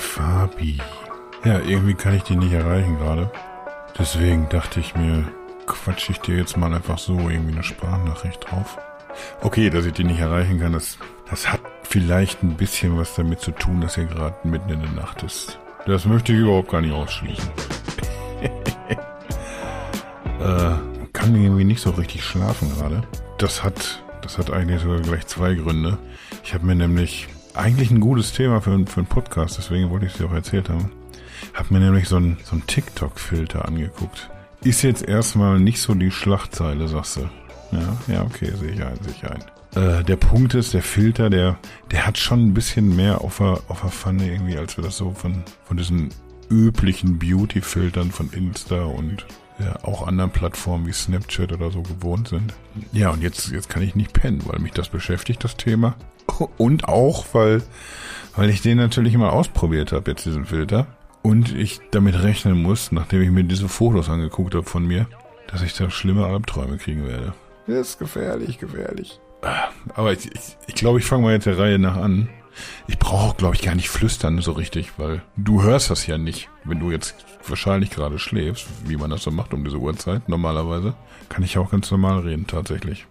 Fabi. Ja, irgendwie kann ich die nicht erreichen gerade. Deswegen dachte ich mir, quatsch ich dir jetzt mal einfach so irgendwie eine Sprachnachricht drauf. Okay, dass ich die nicht erreichen kann, das, das hat vielleicht ein bisschen was damit zu tun, dass er gerade mitten in der Nacht ist. Das möchte ich überhaupt gar nicht ausschließen. äh, kann irgendwie nicht so richtig schlafen gerade. Das hat, das hat eigentlich sogar gleich zwei Gründe. Ich habe mir nämlich eigentlich ein gutes Thema für, für einen Podcast, deswegen wollte ich es dir auch erzählt haben. Hab mir nämlich so einen, so einen TikTok-Filter angeguckt. Ist jetzt erstmal nicht so die Schlachtzeile, sagst du. Ja, ja, okay, sehe ich ein, sehe ich ein. Äh, der Punkt ist, der Filter, der, der hat schon ein bisschen mehr auf der, auf der Pfanne irgendwie, als wir das so von, von diesen üblichen Beauty-Filtern von Insta und ja, auch anderen Plattformen wie Snapchat oder so gewohnt sind. Ja, und jetzt, jetzt kann ich nicht pennen, weil mich das beschäftigt, das Thema. Und auch, weil, weil ich den natürlich mal ausprobiert habe, jetzt diesen Filter. Und ich damit rechnen muss, nachdem ich mir diese Fotos angeguckt habe von mir, dass ich da schlimme Albträume kriegen werde. Das ist gefährlich, gefährlich. Aber ich, ich, ich glaube, ich fange mal jetzt der Reihe nach an. Ich brauche, glaube ich, gar nicht flüstern so richtig, weil du hörst das ja nicht, wenn du jetzt wahrscheinlich gerade schläfst, wie man das so macht um diese Uhrzeit normalerweise. Kann ich auch ganz normal reden, tatsächlich.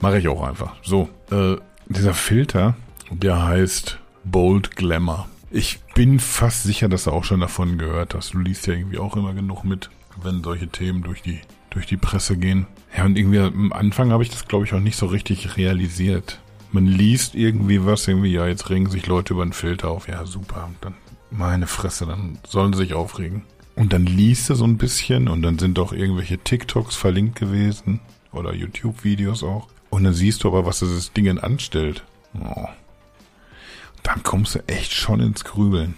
Mache ich auch einfach. So, äh, dieser Filter, der heißt Bold Glamour. Ich bin fast sicher, dass du auch schon davon gehört hast. Du liest ja irgendwie auch immer genug mit, wenn solche Themen durch die, durch die Presse gehen. Ja, und irgendwie am Anfang habe ich das, glaube ich, auch nicht so richtig realisiert. Man liest irgendwie was, irgendwie, ja, jetzt regen sich Leute über den Filter auf. Ja, super. Und dann, meine Fresse, dann sollen sie sich aufregen. Und dann liest du so ein bisschen und dann sind doch irgendwelche TikToks verlinkt gewesen oder YouTube-Videos auch. Und dann siehst du aber, was das Ding anstellt. Oh. Dann kommst du echt schon ins Grübeln.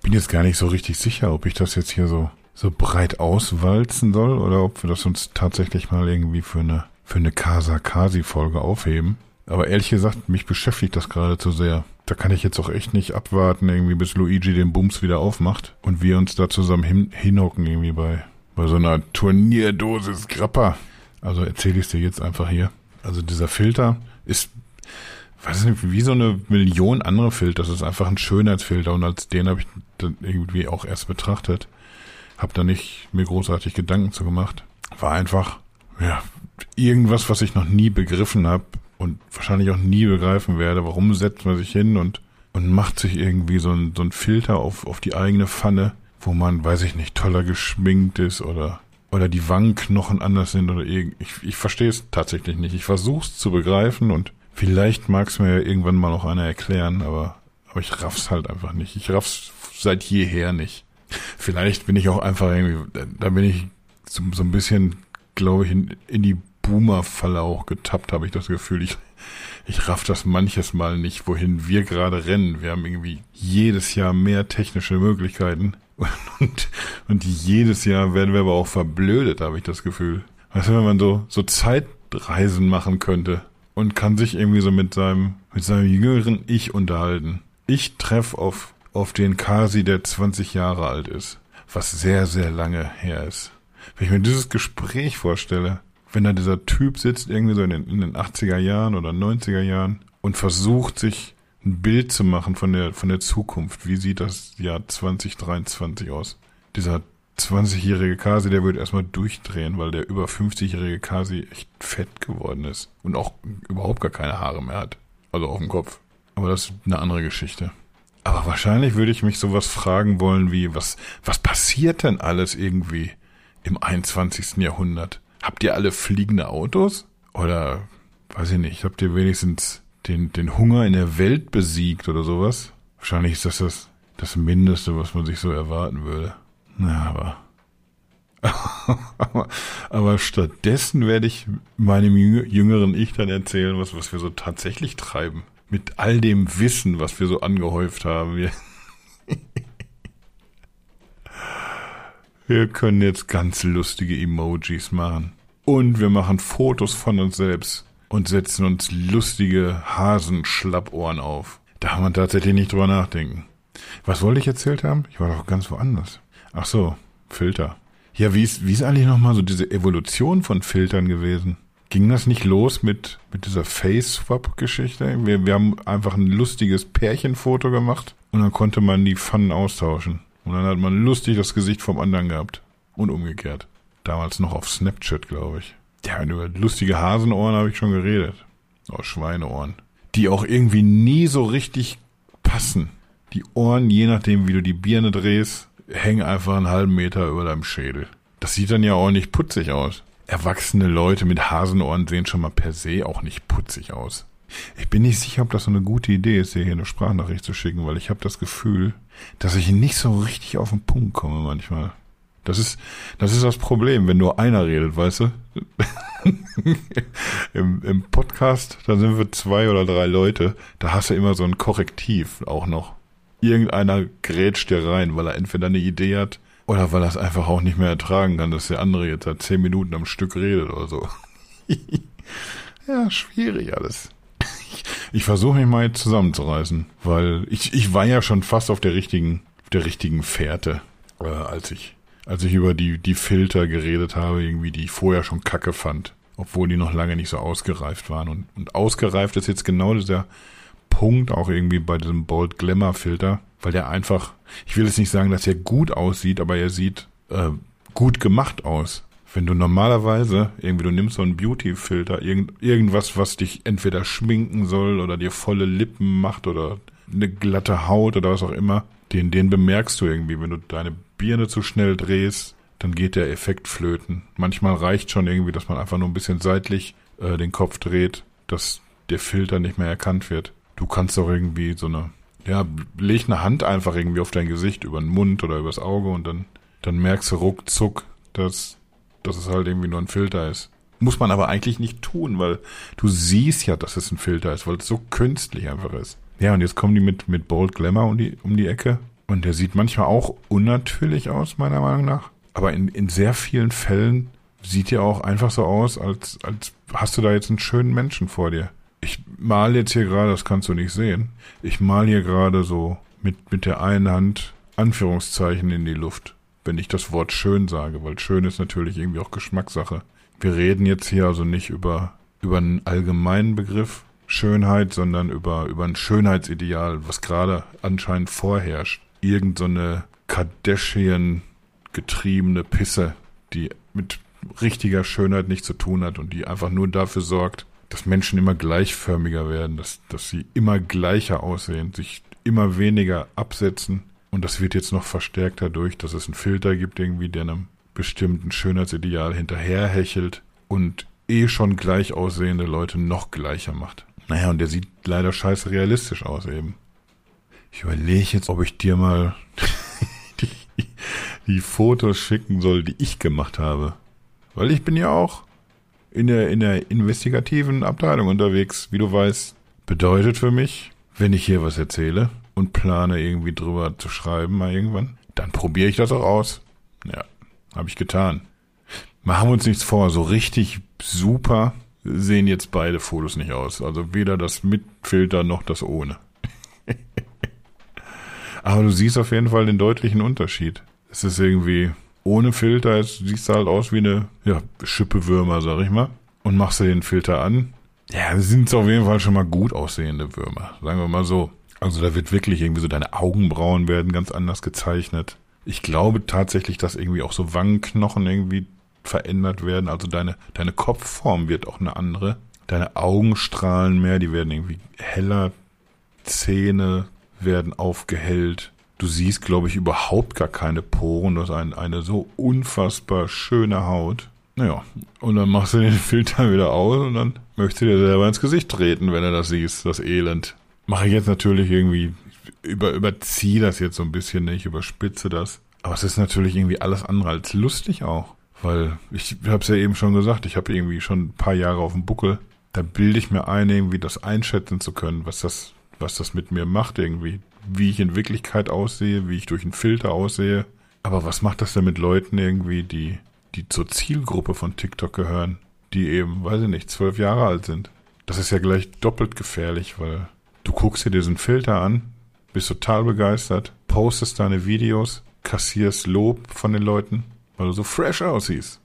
Bin jetzt gar nicht so richtig sicher, ob ich das jetzt hier so, so breit auswalzen soll oder ob wir das uns tatsächlich mal irgendwie für eine, für eine Casa Kasi Folge aufheben. Aber ehrlich gesagt, mich beschäftigt das gerade zu sehr. Da kann ich jetzt auch echt nicht abwarten, irgendwie bis Luigi den Bums wieder aufmacht und wir uns da zusammen hin hinhocken irgendwie bei, bei so einer Turnierdosis Grappa. Also erzähle ich dir jetzt einfach hier. Also dieser Filter ist, weiß nicht, wie so eine Million andere Filter. Das ist einfach ein Schönheitsfilter und als den habe ich dann irgendwie auch erst betrachtet. Hab da nicht mir großartig Gedanken zu gemacht. War einfach, ja, irgendwas, was ich noch nie begriffen habe und wahrscheinlich auch nie begreifen werde. Warum setzt man sich hin und, und macht sich irgendwie so ein, so ein Filter auf, auf die eigene Pfanne, wo man, weiß ich nicht, toller geschminkt ist oder, oder die Wangenknochen anders sind oder irgend, ich, ich verstehe es tatsächlich nicht. Ich versuche es zu begreifen und vielleicht mag es mir ja irgendwann mal noch einer erklären, aber, aber ich raff's halt einfach nicht. Ich raff's seit jeher nicht. Vielleicht bin ich auch einfach irgendwie, da bin ich so, so ein bisschen, glaube ich, in, in die Boomer-Falle auch getappt, habe ich das Gefühl. Ich, ich raff das manches Mal nicht, wohin wir gerade rennen. Wir haben irgendwie jedes Jahr mehr technische Möglichkeiten. Und, und jedes Jahr werden wir aber auch verblödet, habe ich das Gefühl. Weißt du, wenn man so, so Zeitreisen machen könnte und kann sich irgendwie so mit seinem, mit seinem jüngeren Ich unterhalten. Ich treffe auf, auf den Kasi, der 20 Jahre alt ist. Was sehr, sehr lange her ist. Wenn ich mir dieses Gespräch vorstelle, wenn da dieser Typ sitzt, irgendwie so in den, in den 80er Jahren oder 90er Jahren und versucht sich ein Bild zu machen von der, von der Zukunft. Wie sieht das Jahr 2023 aus? Dieser 20-jährige Kasi, der wird erstmal durchdrehen, weil der über 50-jährige Kasi echt fett geworden ist und auch überhaupt gar keine Haare mehr hat. Also auf dem Kopf. Aber das ist eine andere Geschichte. Aber wahrscheinlich würde ich mich sowas fragen wollen wie, was, was passiert denn alles irgendwie im 21. Jahrhundert? Habt ihr alle fliegende Autos? Oder, weiß ich nicht, habt ihr wenigstens den, den Hunger in der Welt besiegt oder sowas? Wahrscheinlich ist das das, das Mindeste, was man sich so erwarten würde. Na, aber, aber, stattdessen werde ich meinem jüngeren Ich dann erzählen, was, was wir so tatsächlich treiben. Mit all dem Wissen, was wir so angehäuft haben. Wir Wir können jetzt ganz lustige Emojis machen. Und wir machen Fotos von uns selbst und setzen uns lustige Hasenschlappohren auf. Da kann man tatsächlich nicht drüber nachdenken. Was wollte ich erzählt haben? Ich war doch ganz woanders. Ach so, Filter. Ja, wie ist, wie ist eigentlich nochmal so diese Evolution von Filtern gewesen? Ging das nicht los mit, mit dieser Face-Swap-Geschichte? Wir, wir haben einfach ein lustiges Pärchenfoto gemacht und dann konnte man die Pfannen austauschen. Und dann hat man lustig das Gesicht vom anderen gehabt. Und umgekehrt. Damals noch auf Snapchat, glaube ich. Ja, über lustige Hasenohren habe ich schon geredet. Oh, Schweineohren. Die auch irgendwie nie so richtig passen. Die Ohren, je nachdem, wie du die Birne drehst, hängen einfach einen halben Meter über deinem Schädel. Das sieht dann ja auch nicht putzig aus. Erwachsene Leute mit Hasenohren sehen schon mal per se auch nicht putzig aus. Ich bin nicht sicher, ob das so eine gute Idee ist, dir hier eine Sprachnachricht zu schicken, weil ich habe das Gefühl, dass ich nicht so richtig auf den Punkt komme manchmal. Das ist, das ist das Problem, wenn nur einer redet, weißt du? Im, Im Podcast, da sind wir zwei oder drei Leute, da hast du immer so ein Korrektiv auch noch. Irgendeiner grätscht dir rein, weil er entweder eine Idee hat oder weil er es einfach auch nicht mehr ertragen kann, dass der andere jetzt seit zehn Minuten am Stück redet oder so. ja, schwierig alles. Ich, ich versuche mich mal jetzt zusammenzureißen, weil ich, ich war ja schon fast auf der richtigen, auf der richtigen Fährte, äh, als ich, als ich über die, die Filter geredet habe, irgendwie, die ich vorher schon kacke fand, obwohl die noch lange nicht so ausgereift waren. Und, und ausgereift ist jetzt genau dieser Punkt auch irgendwie bei diesem Bold Glamour Filter, weil der einfach, ich will jetzt nicht sagen, dass er gut aussieht, aber er sieht äh, gut gemacht aus. Wenn du normalerweise irgendwie, du nimmst so einen Beauty-Filter, irgend, irgendwas, was dich entweder schminken soll oder dir volle Lippen macht oder eine glatte Haut oder was auch immer, den, den bemerkst du irgendwie. Wenn du deine Birne zu schnell drehst, dann geht der Effekt flöten. Manchmal reicht schon irgendwie, dass man einfach nur ein bisschen seitlich äh, den Kopf dreht, dass der Filter nicht mehr erkannt wird. Du kannst auch irgendwie so eine, ja, leg eine Hand einfach irgendwie auf dein Gesicht, über den Mund oder übers Auge und dann, dann merkst du ruckzuck, dass, dass es halt irgendwie nur ein Filter ist. Muss man aber eigentlich nicht tun, weil du siehst ja, dass es ein Filter ist, weil es so künstlich einfach ist. Ja, und jetzt kommen die mit, mit Bold Glamour um die, um die Ecke. Und der sieht manchmal auch unnatürlich aus, meiner Meinung nach. Aber in, in sehr vielen Fällen sieht er auch einfach so aus, als, als hast du da jetzt einen schönen Menschen vor dir ich mal jetzt hier gerade, das kannst du nicht sehen, ich mal hier gerade so mit, mit der einen Hand Anführungszeichen in die Luft, wenn ich das Wort schön sage, weil schön ist natürlich irgendwie auch Geschmackssache. Wir reden jetzt hier also nicht über, über einen allgemeinen Begriff Schönheit, sondern über, über ein Schönheitsideal, was gerade anscheinend vorherrscht. Irgend so eine Kardashian getriebene Pisse, die mit richtiger Schönheit nichts zu tun hat und die einfach nur dafür sorgt, dass Menschen immer gleichförmiger werden, dass, dass sie immer gleicher aussehen, sich immer weniger absetzen. Und das wird jetzt noch verstärkt dadurch, dass es einen Filter gibt, irgendwie, der einem bestimmten Schönheitsideal hinterherhechelt und eh schon gleich aussehende Leute noch gleicher macht. Naja, und der sieht leider scheiße realistisch aus eben. Ich überlege jetzt, ob ich dir mal die, die Fotos schicken soll, die ich gemacht habe. Weil ich bin ja auch in der, in der investigativen Abteilung unterwegs, wie du weißt. Bedeutet für mich, wenn ich hier was erzähle und plane irgendwie drüber zu schreiben mal irgendwann, dann probiere ich das auch aus. Ja, habe ich getan. Machen wir uns nichts vor, so richtig super sehen jetzt beide Fotos nicht aus. Also weder das mit Filter noch das ohne. Aber du siehst auf jeden Fall den deutlichen Unterschied. Es ist irgendwie, ohne Filter siehst du halt aus wie eine ja, Schippe-Würmer, sag ich mal. Und machst du den Filter an. Ja, sind es auf jeden Fall schon mal gut aussehende Würmer, sagen wir mal so. Also da wird wirklich irgendwie so deine Augenbrauen werden ganz anders gezeichnet. Ich glaube tatsächlich, dass irgendwie auch so Wangenknochen irgendwie verändert werden. Also deine, deine Kopfform wird auch eine andere. Deine Augen strahlen mehr, die werden irgendwie heller. Zähne werden aufgehellt. Du siehst, glaube ich, überhaupt gar keine Poren. Du hast ein, eine so unfassbar schöne Haut. Naja, und dann machst du den Filter wieder aus und dann möchtest du dir selber ins Gesicht treten, wenn du das siehst, das Elend. Mache ich jetzt natürlich irgendwie, über, überziehe das jetzt so ein bisschen, ich überspitze das. Aber es ist natürlich irgendwie alles andere als lustig auch. Weil, ich habe es ja eben schon gesagt, ich habe irgendwie schon ein paar Jahre auf dem Buckel. Da bilde ich mir ein, irgendwie das einschätzen zu können, was das, was das mit mir macht irgendwie wie ich in Wirklichkeit aussehe, wie ich durch einen Filter aussehe. Aber was macht das denn mit Leuten irgendwie, die, die zur Zielgruppe von TikTok gehören, die eben, weiß ich nicht, zwölf Jahre alt sind? Das ist ja gleich doppelt gefährlich, weil du guckst dir diesen Filter an, bist total begeistert, postest deine Videos, kassierst Lob von den Leuten, weil du so fresh aussiehst.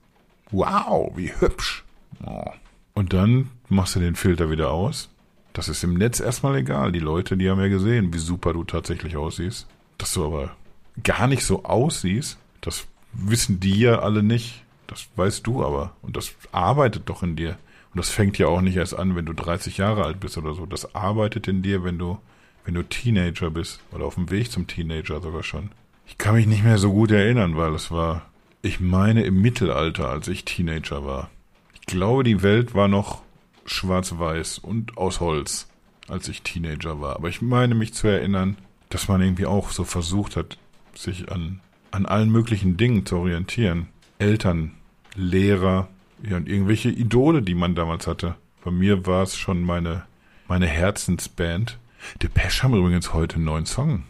Wow, wie hübsch. Oh. Und dann machst du den Filter wieder aus. Das ist im Netz erstmal egal. Die Leute, die haben ja gesehen, wie super du tatsächlich aussiehst. Dass du aber gar nicht so aussiehst, das wissen die ja alle nicht. Das weißt du aber. Und das arbeitet doch in dir. Und das fängt ja auch nicht erst an, wenn du 30 Jahre alt bist oder so. Das arbeitet in dir, wenn du, wenn du Teenager bist. Oder auf dem Weg zum Teenager sogar schon. Ich kann mich nicht mehr so gut erinnern, weil es war, ich meine, im Mittelalter, als ich Teenager war. Ich glaube, die Welt war noch schwarz-weiß und aus Holz, als ich Teenager war. Aber ich meine mich zu erinnern, dass man irgendwie auch so versucht hat, sich an, an allen möglichen Dingen zu orientieren. Eltern, Lehrer, ja, und irgendwelche Idole, die man damals hatte. Bei mir war es schon meine, meine Herzensband. Depeche haben übrigens heute einen neuen Song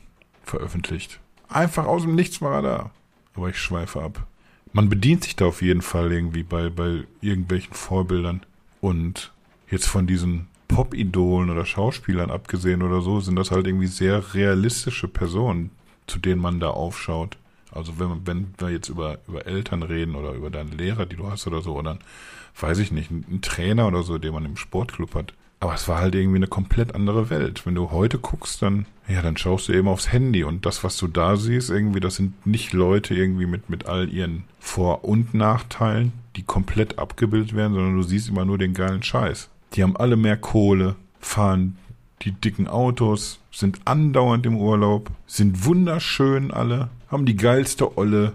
veröffentlicht. Einfach aus dem Nichts war er da. Aber ich schweife ab. Man bedient sich da auf jeden Fall irgendwie bei, bei irgendwelchen Vorbildern. Und jetzt von diesen Pop-Idolen oder Schauspielern abgesehen oder so, sind das halt irgendwie sehr realistische Personen, zu denen man da aufschaut. Also wenn, wenn wir jetzt über, über Eltern reden oder über deinen Lehrer, die du hast oder so, oder weiß ich nicht, einen Trainer oder so, den man im Sportclub hat. Aber es war halt irgendwie eine komplett andere Welt. Wenn du heute guckst, dann, ja, dann schaust du eben aufs Handy und das, was du da siehst, irgendwie, das sind nicht Leute irgendwie mit, mit all ihren Vor- und Nachteilen, die komplett abgebildet werden, sondern du siehst immer nur den geilen Scheiß. Die haben alle mehr Kohle, fahren die dicken Autos, sind andauernd im Urlaub, sind wunderschön alle, haben die geilste Olle.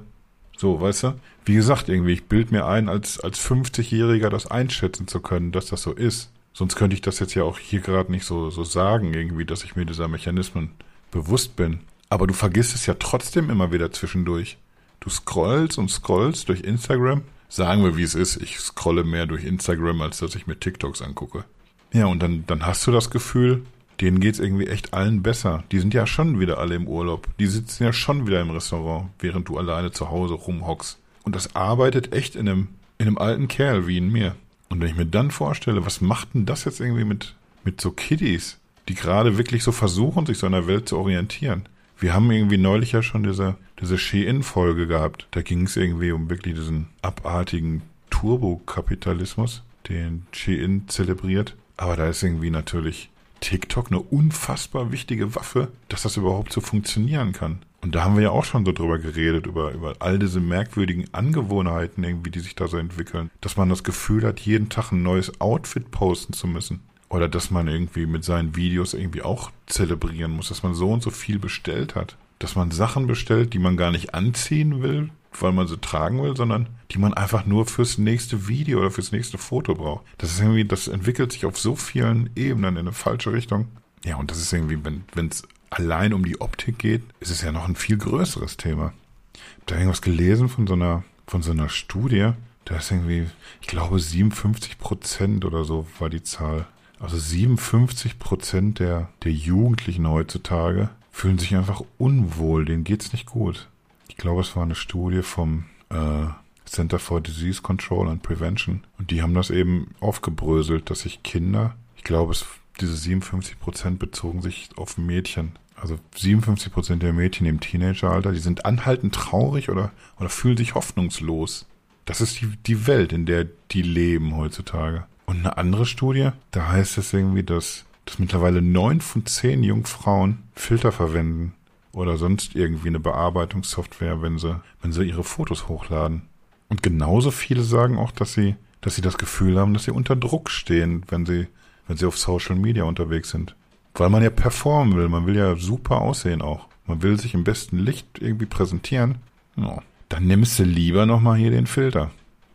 So, weißt du? Wie gesagt, irgendwie, ich bild mir ein, als, als 50-Jähriger das einschätzen zu können, dass das so ist. Sonst könnte ich das jetzt ja auch hier gerade nicht so, so sagen, irgendwie, dass ich mir dieser Mechanismen bewusst bin. Aber du vergisst es ja trotzdem immer wieder zwischendurch. Du scrollst und scrollst durch Instagram. Sagen wir, wie es ist. Ich scrolle mehr durch Instagram, als dass ich mir TikToks angucke. Ja, und dann, dann hast du das Gefühl, denen geht's irgendwie echt allen besser. Die sind ja schon wieder alle im Urlaub. Die sitzen ja schon wieder im Restaurant, während du alleine zu Hause rumhockst. Und das arbeitet echt in einem, in einem alten Kerl wie in mir. Und wenn ich mir dann vorstelle, was macht denn das jetzt irgendwie mit, mit so Kiddies, die gerade wirklich so versuchen, sich so in der Welt zu orientieren? Wir haben irgendwie neulich ja schon diese, diese Shein-Folge gehabt. Da ging es irgendwie um wirklich diesen abartigen Turbokapitalismus, den Shein zelebriert. Aber da ist irgendwie natürlich TikTok eine unfassbar wichtige Waffe, dass das überhaupt so funktionieren kann. Und da haben wir ja auch schon so drüber geredet, über, über all diese merkwürdigen Angewohnheiten irgendwie, die sich da so entwickeln. Dass man das Gefühl hat, jeden Tag ein neues Outfit posten zu müssen. Oder dass man irgendwie mit seinen Videos irgendwie auch zelebrieren muss, dass man so und so viel bestellt hat. Dass man Sachen bestellt, die man gar nicht anziehen will, weil man sie tragen will, sondern die man einfach nur fürs nächste Video oder fürs nächste Foto braucht. Das ist irgendwie, das entwickelt sich auf so vielen Ebenen in eine falsche Richtung. Ja, und das ist irgendwie, wenn es allein um die Optik geht, ist es ja noch ein viel größeres Thema. Ich habe da irgendwas gelesen von so einer, von so einer Studie. Da ist irgendwie, ich glaube, 57 Prozent oder so war die Zahl. Also 57 Prozent der, der Jugendlichen heutzutage fühlen sich einfach unwohl, denen geht's nicht gut. Ich glaube, es war eine Studie vom äh, Center for Disease Control and Prevention. Und die haben das eben aufgebröselt, dass sich Kinder, ich glaube, es, diese 57 Prozent bezogen sich auf Mädchen. Also 57 Prozent der Mädchen im Teenageralter, die sind anhaltend traurig oder, oder fühlen sich hoffnungslos. Das ist die, die Welt, in der die leben heutzutage. Und eine andere Studie, da heißt es irgendwie, dass, dass mittlerweile neun von zehn Jungfrauen Filter verwenden oder sonst irgendwie eine Bearbeitungssoftware, wenn sie, wenn sie ihre Fotos hochladen. Und genauso viele sagen auch, dass sie, dass sie das Gefühl haben, dass sie unter Druck stehen, wenn sie, wenn sie auf Social Media unterwegs sind. Weil man ja performen will, man will ja super aussehen auch. Man will sich im besten Licht irgendwie präsentieren. Ja, dann nimmst du lieber nochmal hier den Filter.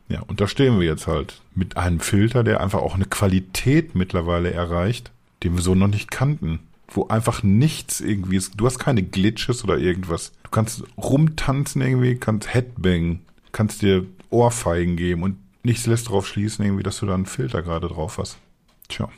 Ja, und da stehen wir jetzt halt. Mit einem Filter, der einfach auch eine Qualität mittlerweile erreicht, den wir so noch nicht kannten wo einfach nichts irgendwie ist. Du hast keine Glitches oder irgendwas. Du kannst rumtanzen irgendwie, kannst Headbang, kannst dir Ohrfeigen geben und nichts lässt darauf schließen irgendwie, dass du da einen Filter gerade drauf hast. Tja.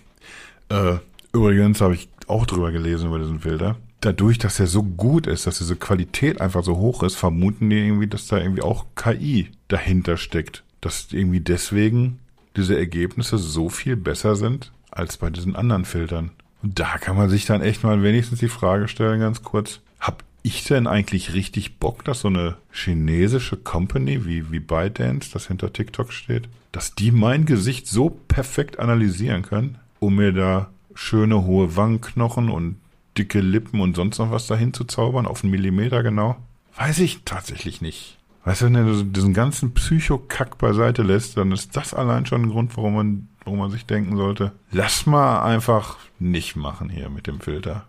Äh, übrigens habe ich auch drüber gelesen über diesen Filter. Dadurch, dass er so gut ist, dass diese Qualität einfach so hoch ist, vermuten die irgendwie, dass da irgendwie auch KI dahinter steckt. Dass irgendwie deswegen diese Ergebnisse so viel besser sind als bei diesen anderen Filtern. Und da kann man sich dann echt mal wenigstens die Frage stellen, ganz kurz, hab ich denn eigentlich richtig Bock, dass so eine chinesische Company wie, wie ByteDance, das hinter TikTok steht, dass die mein Gesicht so perfekt analysieren können, um mir da schöne hohe Wangenknochen und dicke Lippen und sonst noch was dahin zu zaubern, auf einen Millimeter genau? Weiß ich tatsächlich nicht. Weißt du, wenn du diesen ganzen Psychokack beiseite lässt, dann ist das allein schon ein Grund, warum man, warum man sich denken sollte, lass mal einfach nicht machen hier mit dem Filter.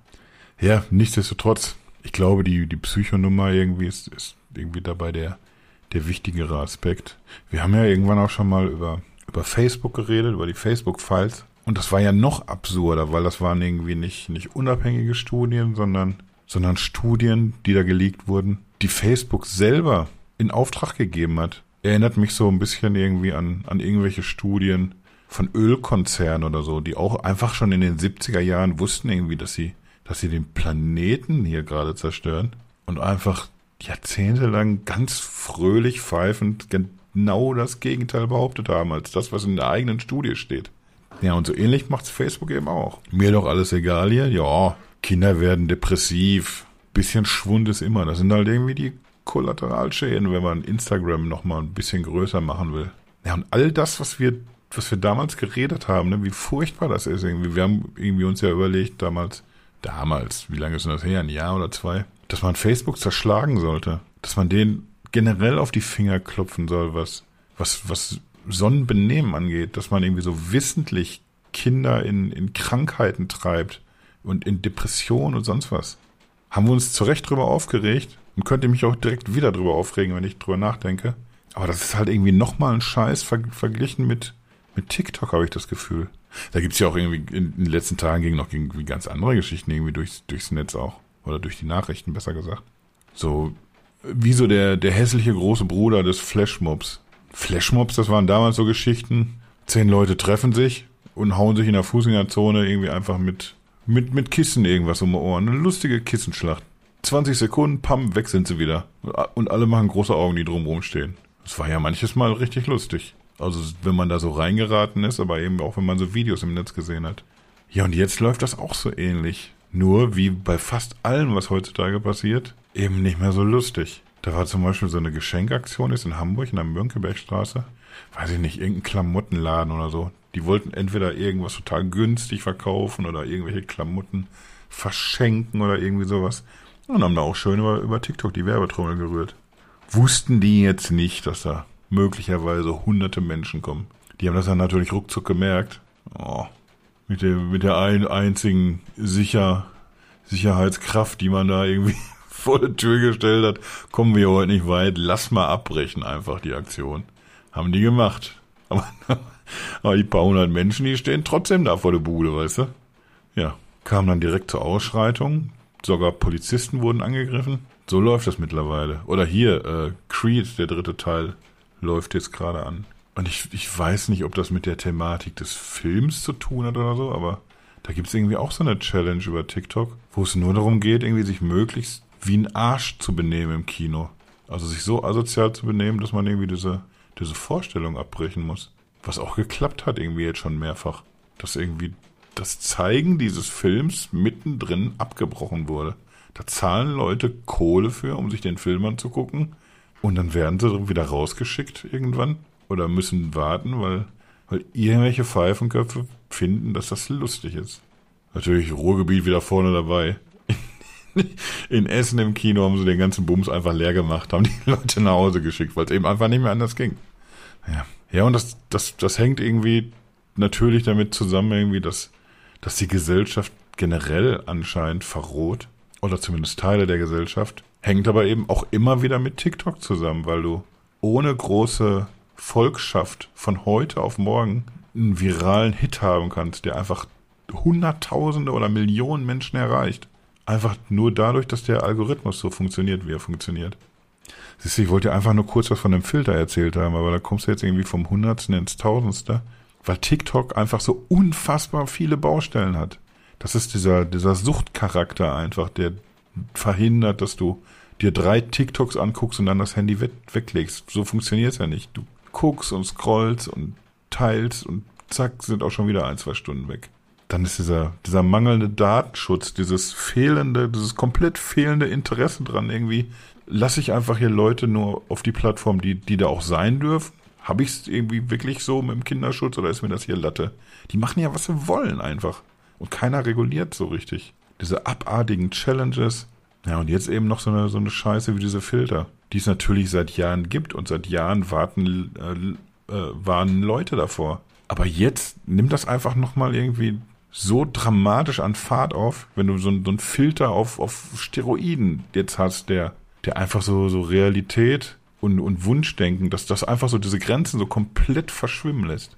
Ja, nichtsdestotrotz, ich glaube, die, die Psychonummer irgendwie ist, ist irgendwie dabei der, der wichtigere Aspekt. Wir haben ja irgendwann auch schon mal über, über Facebook geredet, über die Facebook-Files. Und das war ja noch absurder, weil das waren irgendwie nicht, nicht unabhängige Studien, sondern, sondern Studien, die da geleakt wurden, die Facebook selber in Auftrag gegeben hat. Erinnert mich so ein bisschen irgendwie an, an irgendwelche Studien von Ölkonzernen oder so, die auch einfach schon in den 70er Jahren wussten irgendwie, dass sie dass sie den Planeten hier gerade zerstören und einfach jahrzehntelang ganz fröhlich pfeifend genau das Gegenteil behauptet haben, als das, was in der eigenen Studie steht. Ja, und so ähnlich macht's Facebook eben auch. Mir doch alles egal hier. Ja, Kinder werden depressiv. Bisschen Schwund ist immer. Das sind halt irgendwie die Kollateralschäden, wenn man Instagram nochmal ein bisschen größer machen will. Ja, und all das, was wir, was wir damals geredet haben, ne, wie furchtbar das ist irgendwie. Wir haben irgendwie uns ja überlegt damals, damals, wie lange ist denn das her, ein Jahr oder zwei, dass man Facebook zerschlagen sollte, dass man denen generell auf die Finger klopfen soll, was, was, was Sonnenbenehmen angeht, dass man irgendwie so wissentlich Kinder in, in Krankheiten treibt und in Depressionen und sonst was. Haben wir uns zu Recht drüber aufgeregt und könnte mich auch direkt wieder drüber aufregen, wenn ich drüber nachdenke. Aber das ist halt irgendwie nochmal ein Scheiß ver verglichen mit, mit TikTok, habe ich das Gefühl. Da gibt's ja auch irgendwie in den letzten Tagen ging noch irgendwie ganz andere Geschichten irgendwie durchs, durchs Netz auch. Oder durch die Nachrichten, besser gesagt. So, wie so der, der hässliche große Bruder des Flashmobs. Flashmobs, das waren damals so Geschichten. Zehn Leute treffen sich und hauen sich in der Fußgängerzone irgendwie einfach mit, mit, mit Kissen irgendwas um die Ohren. Eine lustige Kissenschlacht. 20 Sekunden, pam, weg sind sie wieder. Und alle machen große Augen, die drumrum stehen. Das war ja manches Mal richtig lustig. Also wenn man da so reingeraten ist, aber eben auch wenn man so Videos im Netz gesehen hat. Ja, und jetzt läuft das auch so ähnlich. Nur wie bei fast allem, was heutzutage passiert, eben nicht mehr so lustig. Da war zum Beispiel so eine Geschenkaktion jetzt in Hamburg, in der Mönckebergstraße. Weiß ich nicht, irgendein Klamottenladen oder so. Die wollten entweder irgendwas total günstig verkaufen oder irgendwelche Klamotten verschenken oder irgendwie sowas. Und haben da auch schön über, über TikTok die Werbetrommel gerührt. Wussten die jetzt nicht, dass da möglicherweise hunderte Menschen kommen. Die haben das dann natürlich ruckzuck gemerkt. Oh, mit, der, mit der ein, einzigen Sicher, Sicherheitskraft, die man da irgendwie vor der Tür gestellt hat, kommen wir heute nicht weit. Lass mal abbrechen einfach die Aktion. Haben die gemacht. Aber, aber die paar hundert Menschen, die stehen trotzdem da vor der Bude, weißt du? Ja, kam dann direkt zur Ausschreitung. Sogar Polizisten wurden angegriffen. So läuft das mittlerweile. Oder hier, äh, Creed, der dritte Teil läuft jetzt gerade an. Und ich, ich weiß nicht, ob das mit der Thematik des Films zu tun hat oder so, aber da gibt es irgendwie auch so eine Challenge über TikTok, wo es nur darum geht, irgendwie sich möglichst wie ein Arsch zu benehmen im Kino. Also sich so asozial zu benehmen, dass man irgendwie diese, diese Vorstellung abbrechen muss. Was auch geklappt hat irgendwie jetzt schon mehrfach. Dass irgendwie das Zeigen dieses Films mittendrin abgebrochen wurde. Da zahlen Leute Kohle für, um sich den Film anzugucken. Und dann werden sie wieder rausgeschickt irgendwann oder müssen warten, weil, weil irgendwelche Pfeifenköpfe finden, dass das lustig ist. Natürlich Ruhrgebiet wieder vorne dabei. In Essen im Kino haben sie den ganzen Bums einfach leer gemacht, haben die Leute nach Hause geschickt, weil es eben einfach nicht mehr anders ging. Ja, ja und das, das, das hängt irgendwie natürlich damit zusammen, irgendwie, dass, dass die Gesellschaft generell anscheinend verroht, oder zumindest Teile der Gesellschaft, Hängt aber eben auch immer wieder mit TikTok zusammen, weil du ohne große Volksschaft von heute auf morgen einen viralen Hit haben kannst, der einfach Hunderttausende oder Millionen Menschen erreicht. Einfach nur dadurch, dass der Algorithmus so funktioniert, wie er funktioniert. Siehst du, ich wollte dir einfach nur kurz was von dem Filter erzählt haben, aber da kommst du jetzt irgendwie vom Hundertsten ins Tausendste, weil TikTok einfach so unfassbar viele Baustellen hat. Das ist dieser, dieser Suchtcharakter einfach, der verhindert, dass du dir drei TikToks anguckst und dann das Handy weg, weglegst. So funktioniert es ja nicht. Du guckst und scrollst und teilst und zack, sind auch schon wieder ein, zwei Stunden weg. dann ist dieser, dieser mangelnde Datenschutz, dieses fehlende, dieses komplett fehlende Interesse dran irgendwie. Lasse ich einfach hier Leute nur auf die Plattform, die, die da auch sein dürfen? Habe ich es irgendwie wirklich so mit dem Kinderschutz oder ist mir das hier Latte? Die machen ja, was sie wollen einfach. Und keiner reguliert so richtig. Diese abartigen Challenges. Ja, und jetzt eben noch so eine, so eine Scheiße wie diese Filter, die es natürlich seit Jahren gibt und seit Jahren warten, äh, äh, warnen Leute davor. Aber jetzt nimmt das einfach nochmal irgendwie so dramatisch an Fahrt auf, wenn du so, so einen Filter auf, auf Steroiden jetzt hast, der, der einfach so, so Realität und, und Wunschdenken, dass das einfach so diese Grenzen so komplett verschwimmen lässt.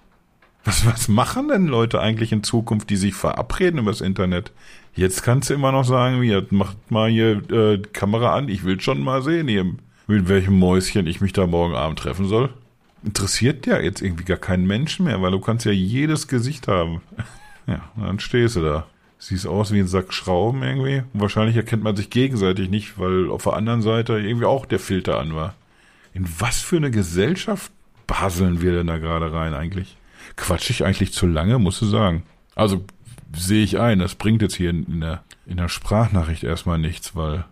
Was, was machen denn Leute eigentlich in Zukunft, die sich verabreden übers Internet? Jetzt kannst du immer noch sagen, hier, macht mal hier äh, Kamera an, ich will schon mal sehen, hier, mit welchem Mäuschen ich mich da morgen Abend treffen soll. Interessiert ja jetzt irgendwie gar keinen Menschen mehr, weil du kannst ja jedes Gesicht haben. ja, dann stehst du da. Siehst aus wie ein Sack Schrauben irgendwie. Und wahrscheinlich erkennt man sich gegenseitig nicht, weil auf der anderen Seite irgendwie auch der Filter an war. In was für eine Gesellschaft baseln wir denn da gerade rein eigentlich? Quatsch ich eigentlich zu lange, musst du sagen. Also sehe ich ein, das bringt jetzt hier in der, in der Sprachnachricht erstmal nichts, weil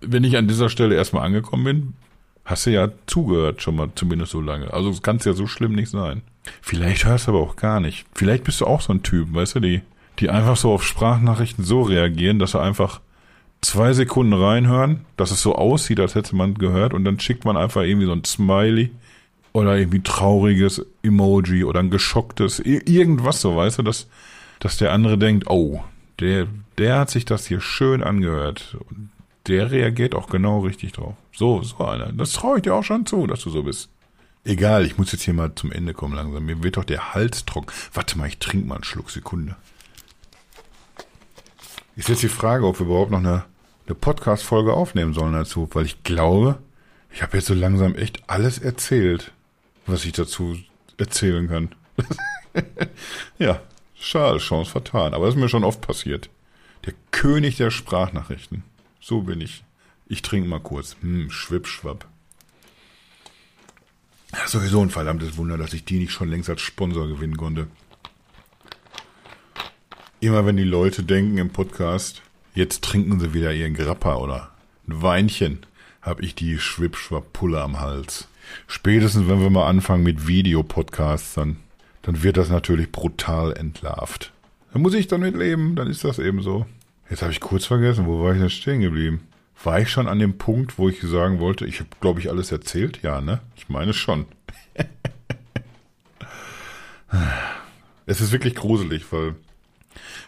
wenn ich an dieser Stelle erstmal angekommen bin, hast du ja zugehört schon mal zumindest so lange. Also es kann ja so schlimm nicht sein. Vielleicht hörst du aber auch gar nicht. Vielleicht bist du auch so ein Typ, weißt du, die, die einfach so auf Sprachnachrichten so reagieren, dass sie einfach zwei Sekunden reinhören, dass es so aussieht, als hätte man gehört und dann schickt man einfach irgendwie so ein Smiley oder irgendwie trauriges Emoji oder ein geschocktes, irgendwas so, weißt du, dass, dass der andere denkt, oh, der, der hat sich das hier schön angehört und der reagiert auch genau richtig drauf. So, so einer. Das traue ich dir auch schon zu, dass du so bist. Egal, ich muss jetzt hier mal zum Ende kommen langsam. Mir wird doch der Hals trocken. Warte mal, ich trinke mal einen Schluck, Sekunde. Ist jetzt die Frage, ob wir überhaupt noch eine eine Podcast-Folge aufnehmen sollen dazu, weil ich glaube, ich habe jetzt so langsam echt alles erzählt, was ich dazu erzählen kann. ja, schade, Chance vertan, aber das ist mir schon oft passiert. Der König der Sprachnachrichten. So bin ich. Ich trinke mal kurz. Hm, schwippschwapp. Ja, sowieso ein verdammtes Wunder, dass ich die nicht schon längst als Sponsor gewinnen konnte. Immer wenn die Leute denken im Podcast, Jetzt trinken sie wieder ihren Grappa oder ein Weinchen, hab ich die Schwippschwapp-Pulle am Hals. Spätestens, wenn wir mal anfangen mit Videopodcasts, dann, dann wird das natürlich brutal entlarvt. Da muss ich damit leben, dann ist das eben so. Jetzt habe ich kurz vergessen, wo war ich denn stehen geblieben? War ich schon an dem Punkt, wo ich sagen wollte, ich habe, glaube ich, alles erzählt? Ja, ne? Ich meine schon. es ist wirklich gruselig, weil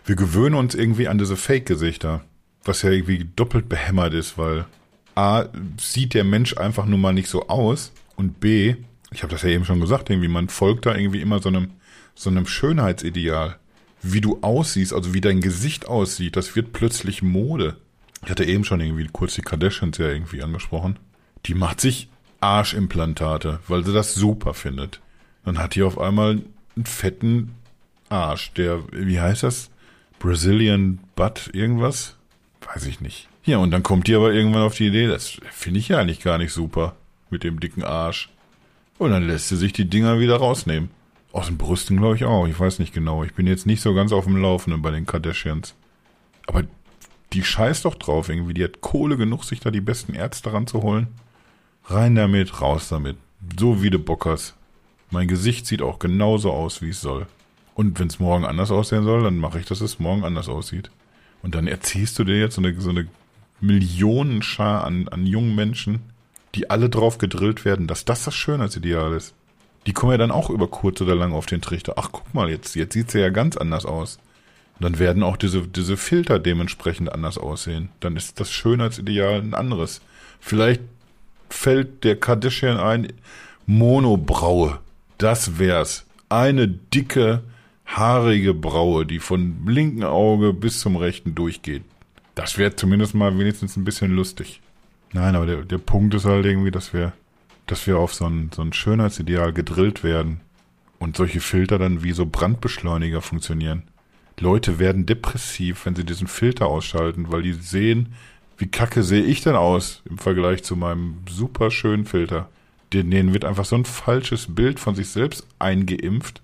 wir gewöhnen uns irgendwie an diese Fake-Gesichter, was ja irgendwie doppelt behämmert ist, weil A, sieht der Mensch einfach nur mal nicht so aus und B, ich habe das ja eben schon gesagt, irgendwie man folgt da irgendwie immer so einem, so einem Schönheitsideal. Wie du aussiehst, also wie dein Gesicht aussieht, das wird plötzlich Mode. Ich hatte eben schon irgendwie kurz die Kardashians ja irgendwie angesprochen. Die macht sich Arschimplantate, weil sie das super findet. Dann hat die auf einmal einen fetten Arsch, der, wie heißt das? Brazilian Butt irgendwas? Weiß ich nicht. Ja, und dann kommt die aber irgendwann auf die Idee, das finde ich ja eigentlich gar nicht super mit dem dicken Arsch. Und dann lässt sie sich die Dinger wieder rausnehmen. Aus den Brüsten glaube ich auch. Ich weiß nicht genau. Ich bin jetzt nicht so ganz auf dem Laufenden bei den Kardashians. Aber die scheißt doch drauf irgendwie. Die hat Kohle genug, sich da die besten Ärzte ranzuholen. Rein damit, raus damit. So wie de Bockers. Mein Gesicht sieht auch genauso aus, wie es soll. Und wenn es morgen anders aussehen soll, dann mache ich, dass es morgen anders aussieht. Und dann erziehst du dir jetzt so eine, so eine Millionenschar an, an jungen Menschen, die alle drauf gedrillt werden, dass das das Schönheitsideal ist. Die kommen ja dann auch über kurz oder lang auf den Trichter. Ach, guck mal, jetzt, jetzt sieht's ja ganz anders aus. Und dann werden auch diese, diese Filter dementsprechend anders aussehen. Dann ist das Schönheitsideal ein anderes. Vielleicht fällt der Kardashian ein, Monobraue. Das wär's. Eine dicke, haarige Braue, die von linken Auge bis zum rechten durchgeht. Das wäre zumindest mal wenigstens ein bisschen lustig. Nein, aber der, der Punkt ist halt irgendwie, dass wir, dass wir auf so ein, so ein Schönheitsideal gedrillt werden und solche Filter dann wie so Brandbeschleuniger funktionieren. Leute werden depressiv, wenn sie diesen Filter ausschalten, weil die sehen, wie kacke sehe ich denn aus im Vergleich zu meinem super schönen Filter. Denen wird einfach so ein falsches Bild von sich selbst eingeimpft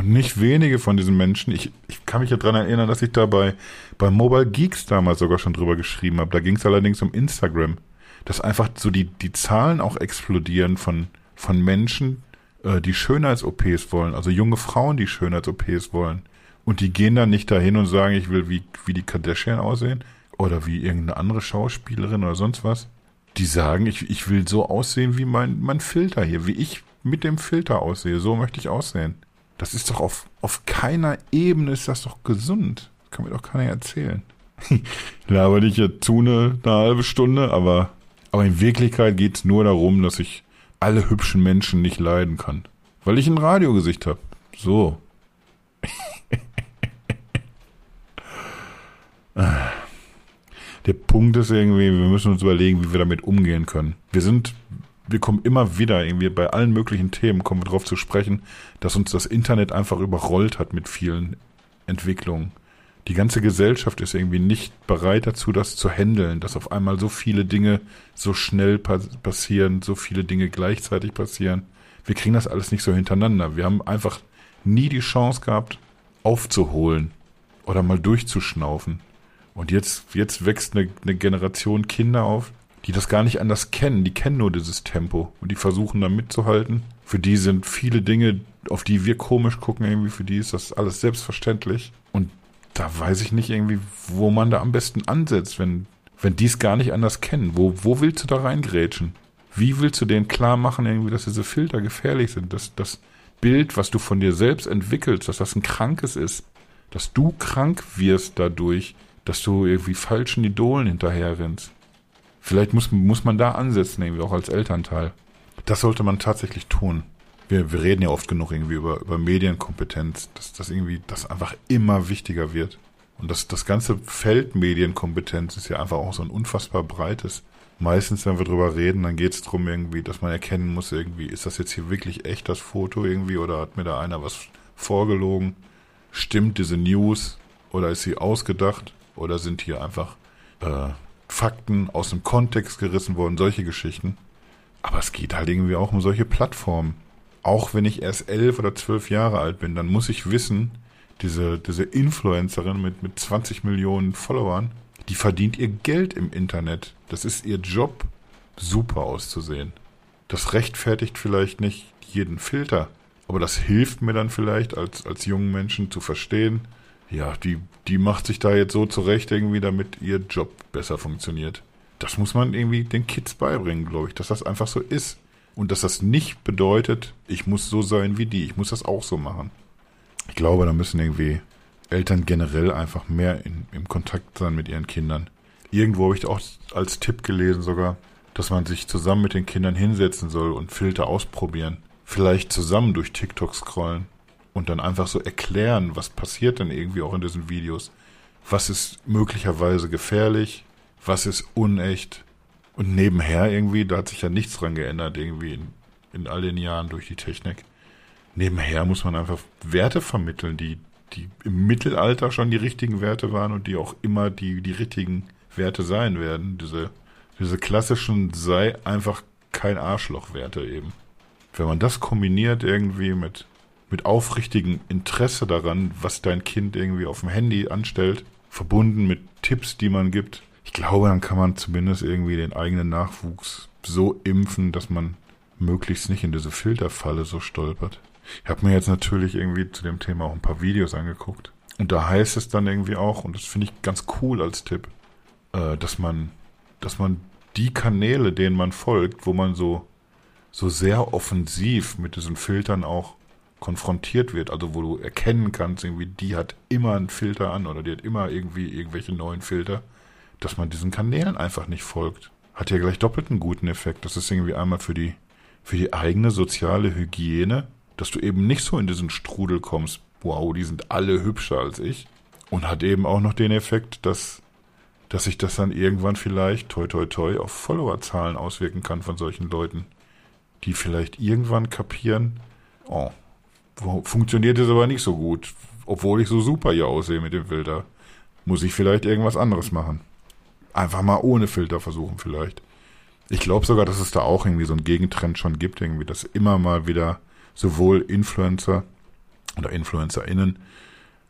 Und nicht wenige von diesen Menschen, ich, ich kann mich ja dran erinnern, dass ich da bei, bei Mobile Geeks damals sogar schon drüber geschrieben habe. Da ging es allerdings um Instagram. Dass einfach so die, die Zahlen auch explodieren von, von Menschen, äh, die Schönheits-OPs wollen, also junge Frauen, die Schönheits-OPs wollen. Und die gehen dann nicht dahin und sagen, ich will wie, wie die Kardashian aussehen oder wie irgendeine andere Schauspielerin oder sonst was. Die sagen, ich, ich will so aussehen wie mein, mein Filter hier, wie ich mit dem Filter aussehe. So möchte ich aussehen. Das ist doch auf, auf keiner Ebene ist das doch gesund. Das kann mir doch keiner erzählen. ich laber dich jetzt zu eine, eine halbe Stunde, aber, aber in Wirklichkeit geht's nur darum, dass ich alle hübschen Menschen nicht leiden kann. Weil ich ein Radiogesicht habe. So. Der Punkt ist irgendwie, wir müssen uns überlegen, wie wir damit umgehen können. Wir sind, wir kommen immer wieder irgendwie bei allen möglichen Themen kommen wir darauf zu sprechen, dass uns das Internet einfach überrollt hat mit vielen Entwicklungen. Die ganze Gesellschaft ist irgendwie nicht bereit dazu, das zu handeln, dass auf einmal so viele Dinge so schnell passieren, so viele Dinge gleichzeitig passieren. Wir kriegen das alles nicht so hintereinander. Wir haben einfach nie die Chance gehabt, aufzuholen oder mal durchzuschnaufen. Und jetzt, jetzt wächst eine, eine Generation Kinder auf, die das gar nicht anders kennen. Die kennen nur dieses Tempo und die versuchen da mitzuhalten. Für die sind viele Dinge, auf die wir komisch gucken, irgendwie für die ist das alles selbstverständlich. Und da weiß ich nicht irgendwie, wo man da am besten ansetzt, wenn, wenn die es gar nicht anders kennen. Wo, wo willst du da reingrätschen? Wie willst du denen klar machen, irgendwie, dass diese Filter gefährlich sind, dass das Bild, was du von dir selbst entwickelst, dass das ein krankes ist, dass du krank wirst dadurch, dass du irgendwie falschen Idolen hinterherrennst. Vielleicht muss, muss man da ansetzen, irgendwie auch als Elternteil. Das sollte man tatsächlich tun. Wir, wir reden ja oft genug irgendwie über, über Medienkompetenz, dass das irgendwie, das einfach immer wichtiger wird. Und das, das ganze Feld Medienkompetenz ist ja einfach auch so ein unfassbar breites. Meistens, wenn wir drüber reden, dann geht es darum irgendwie, dass man erkennen muss irgendwie, ist das jetzt hier wirklich echt das Foto irgendwie oder hat mir da einer was vorgelogen? Stimmt diese News oder ist sie ausgedacht? Oder sind hier einfach äh, Fakten aus dem Kontext gerissen worden, solche Geschichten. Aber es geht halt irgendwie auch um solche Plattformen. Auch wenn ich erst elf oder zwölf Jahre alt bin, dann muss ich wissen, diese, diese Influencerin mit, mit 20 Millionen Followern, die verdient ihr Geld im Internet. Das ist ihr Job, super auszusehen. Das rechtfertigt vielleicht nicht jeden Filter, aber das hilft mir dann vielleicht als, als jungen Menschen zu verstehen, ja, die, die macht sich da jetzt so zurecht irgendwie, damit ihr Job besser funktioniert. Das muss man irgendwie den Kids beibringen, glaube ich, dass das einfach so ist. Und dass das nicht bedeutet, ich muss so sein wie die, ich muss das auch so machen. Ich glaube, da müssen irgendwie Eltern generell einfach mehr in, im Kontakt sein mit ihren Kindern. Irgendwo habe ich auch als Tipp gelesen sogar, dass man sich zusammen mit den Kindern hinsetzen soll und Filter ausprobieren. Vielleicht zusammen durch TikTok scrollen und dann einfach so erklären, was passiert denn irgendwie auch in diesen Videos. Was ist möglicherweise gefährlich, was ist unecht. Und nebenher irgendwie, da hat sich ja nichts dran geändert, irgendwie in, in all den Jahren durch die Technik. Nebenher muss man einfach Werte vermitteln, die, die im Mittelalter schon die richtigen Werte waren und die auch immer die, die richtigen Werte sein werden. Diese, diese klassischen sei einfach kein Arschloch-Werte eben. Wenn man das kombiniert irgendwie mit mit aufrichtigem Interesse daran, was dein Kind irgendwie auf dem Handy anstellt, verbunden mit Tipps, die man gibt. Ich glaube, dann kann man zumindest irgendwie den eigenen Nachwuchs so impfen, dass man möglichst nicht in diese Filterfalle so stolpert. Ich habe mir jetzt natürlich irgendwie zu dem Thema auch ein paar Videos angeguckt. Und da heißt es dann irgendwie auch, und das finde ich ganz cool als Tipp, äh, dass man, dass man die Kanäle, denen man folgt, wo man so, so sehr offensiv mit diesen Filtern auch konfrontiert wird, also wo du erkennen kannst, irgendwie, die hat immer einen Filter an oder die hat immer irgendwie irgendwelche neuen Filter, dass man diesen Kanälen einfach nicht folgt. Hat ja gleich doppelt einen guten Effekt. Das ist irgendwie einmal für die, für die eigene soziale Hygiene, dass du eben nicht so in diesen Strudel kommst, wow, die sind alle hübscher als ich. Und hat eben auch noch den Effekt, dass, dass sich das dann irgendwann vielleicht, toi toi toi, auf Followerzahlen auswirken kann von solchen Leuten, die vielleicht irgendwann kapieren, oh, funktioniert es aber nicht so gut. Obwohl ich so super hier aussehe mit dem Filter. Muss ich vielleicht irgendwas anderes machen. Einfach mal ohne Filter versuchen vielleicht. Ich glaube sogar, dass es da auch irgendwie so einen Gegentrend schon gibt, irgendwie, dass immer mal wieder sowohl Influencer oder InfluencerInnen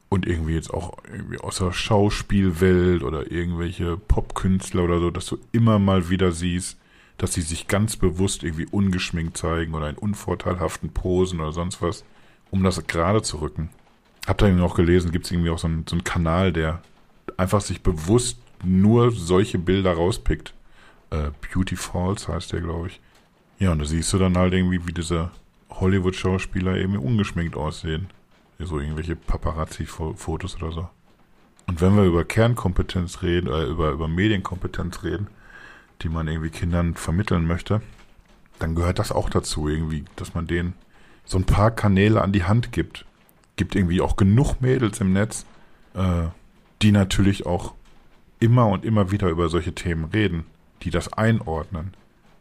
und irgendwie jetzt auch irgendwie aus der Schauspielwelt oder irgendwelche Popkünstler oder so, dass du immer mal wieder siehst, dass sie sich ganz bewusst irgendwie ungeschminkt zeigen oder in unvorteilhaften Posen oder sonst was, um das gerade zu rücken. Habt ihr irgendwie auch gelesen, gibt es irgendwie auch so einen, so einen Kanal, der einfach sich bewusst nur solche Bilder rauspickt. Äh, Beauty Falls heißt der, glaube ich. Ja, und da siehst du dann halt irgendwie, wie diese Hollywood-Schauspieler eben ungeschminkt aussehen. So irgendwelche Paparazzi-Fotos oder so. Und wenn wir über Kernkompetenz reden, äh, über, über Medienkompetenz reden, die man irgendwie Kindern vermitteln möchte, dann gehört das auch dazu irgendwie, dass man denen so ein paar Kanäle an die Hand gibt. Gibt irgendwie auch genug Mädels im Netz, äh, die natürlich auch immer und immer wieder über solche Themen reden, die das einordnen.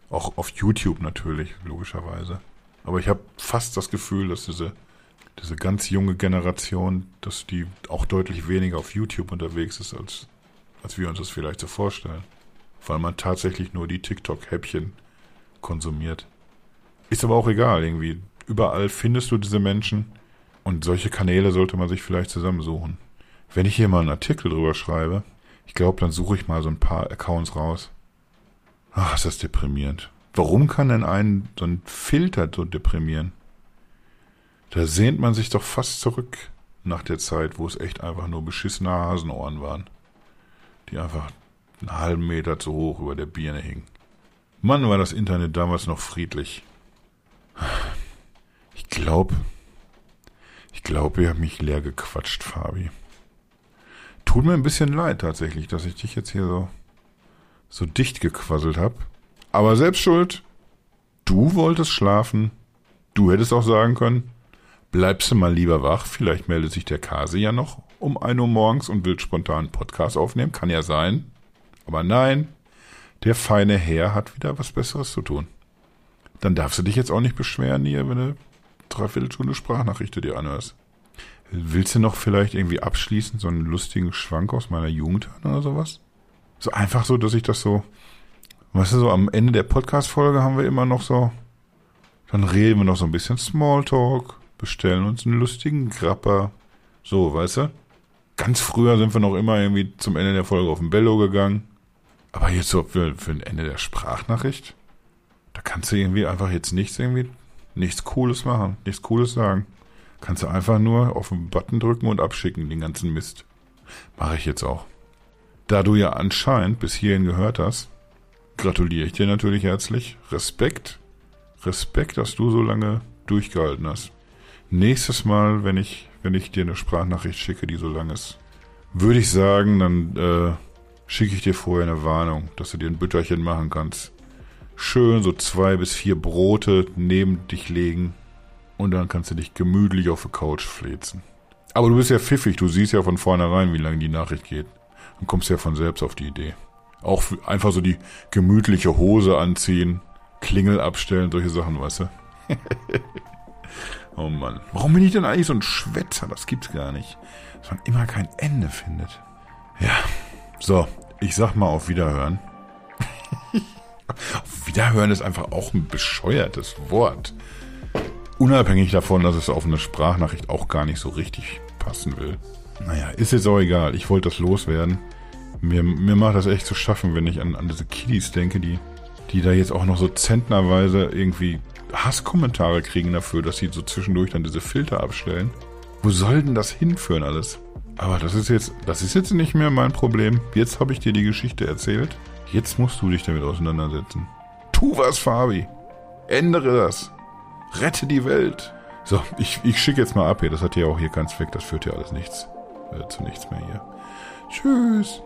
Auch auf YouTube natürlich, logischerweise. Aber ich habe fast das Gefühl, dass diese, diese ganz junge Generation, dass die auch deutlich weniger auf YouTube unterwegs ist, als, als wir uns das vielleicht so vorstellen. Weil man tatsächlich nur die TikTok-Häppchen konsumiert. Ist aber auch egal, irgendwie. Überall findest du diese Menschen und solche Kanäle sollte man sich vielleicht zusammensuchen. Wenn ich hier mal einen Artikel drüber schreibe, ich glaube, dann suche ich mal so ein paar Accounts raus. Ach, ist das deprimierend. Warum kann denn einen so ein Filter so deprimieren? Da sehnt man sich doch fast zurück nach der Zeit, wo es echt einfach nur beschissene Hasenohren waren, die einfach einen halben Meter zu hoch über der Birne hingen. Mann, war das Internet damals noch friedlich. Ich glaube, ich glaube, ihr habt mich leer gequatscht, Fabi. Tut mir ein bisschen leid tatsächlich, dass ich dich jetzt hier so, so dicht gequasselt habe. Aber selbst schuld. Du wolltest schlafen. Du hättest auch sagen können, bleibst du mal lieber wach. Vielleicht meldet sich der Kase ja noch um 1 Uhr morgens und will spontan einen Podcast aufnehmen. Kann ja sein. Aber nein, der feine Herr hat wieder was Besseres zu tun. Dann darfst du dich jetzt auch nicht beschweren hier, wenn du dreiviertel Stunde Sprachnachrichten dir anhörst. Willst du noch vielleicht irgendwie abschließend so einen lustigen Schwank aus meiner Jugend hören oder sowas? So einfach so, dass ich das so, weißt du, so am Ende der Podcast-Folge haben wir immer noch so, dann reden wir noch so ein bisschen Smalltalk, bestellen uns einen lustigen Grapper. So, weißt du? Ganz früher sind wir noch immer irgendwie zum Ende der Folge auf den Bello gegangen. Aber jetzt so für, für ein Ende der Sprachnachricht, da kannst du irgendwie einfach jetzt nichts irgendwie, nichts Cooles machen, nichts Cooles sagen. Kannst du einfach nur auf den Button drücken und abschicken, den ganzen Mist. Mache ich jetzt auch. Da du ja anscheinend bis hierhin gehört hast, gratuliere ich dir natürlich herzlich. Respekt. Respekt, dass du so lange durchgehalten hast. Nächstes Mal, wenn ich, wenn ich dir eine Sprachnachricht schicke, die so lang ist, würde ich sagen, dann äh, schicke ich dir vorher eine Warnung, dass du dir ein Bütterchen machen kannst. Schön so zwei bis vier Brote neben dich legen, und dann kannst du dich gemütlich auf der Couch flezen. Aber du bist ja pfiffig, du siehst ja von vornherein, wie lange die Nachricht geht. Und kommst ja von selbst auf die Idee. Auch einfach so die gemütliche Hose anziehen, Klingel abstellen, solche Sachen, weißt du? oh Mann. Warum bin ich denn eigentlich so ein Schwätzer? Das gibt's gar nicht. Dass man immer kein Ende findet. Ja. So, ich sag mal auf Wiederhören. Wiederhören ist einfach auch ein bescheuertes Wort. Unabhängig davon, dass es auf eine Sprachnachricht auch gar nicht so richtig passen will. Naja, ist jetzt auch egal. Ich wollte das loswerden. Mir, mir macht das echt zu schaffen, wenn ich an, an diese Kiddies denke, die, die da jetzt auch noch so zentnerweise irgendwie Hasskommentare kriegen dafür, dass sie so zwischendurch dann diese Filter abstellen. Wo soll denn das hinführen alles? Aber das ist jetzt, das ist jetzt nicht mehr mein Problem. Jetzt habe ich dir die Geschichte erzählt. Jetzt musst du dich damit auseinandersetzen. Tu was, Fabi. Ändere das. Rette die Welt. So, ich, ich schicke jetzt mal ab hier. Das hat ja auch hier keinen Zweck. Das führt ja alles nichts. Äh, zu nichts mehr hier. Tschüss.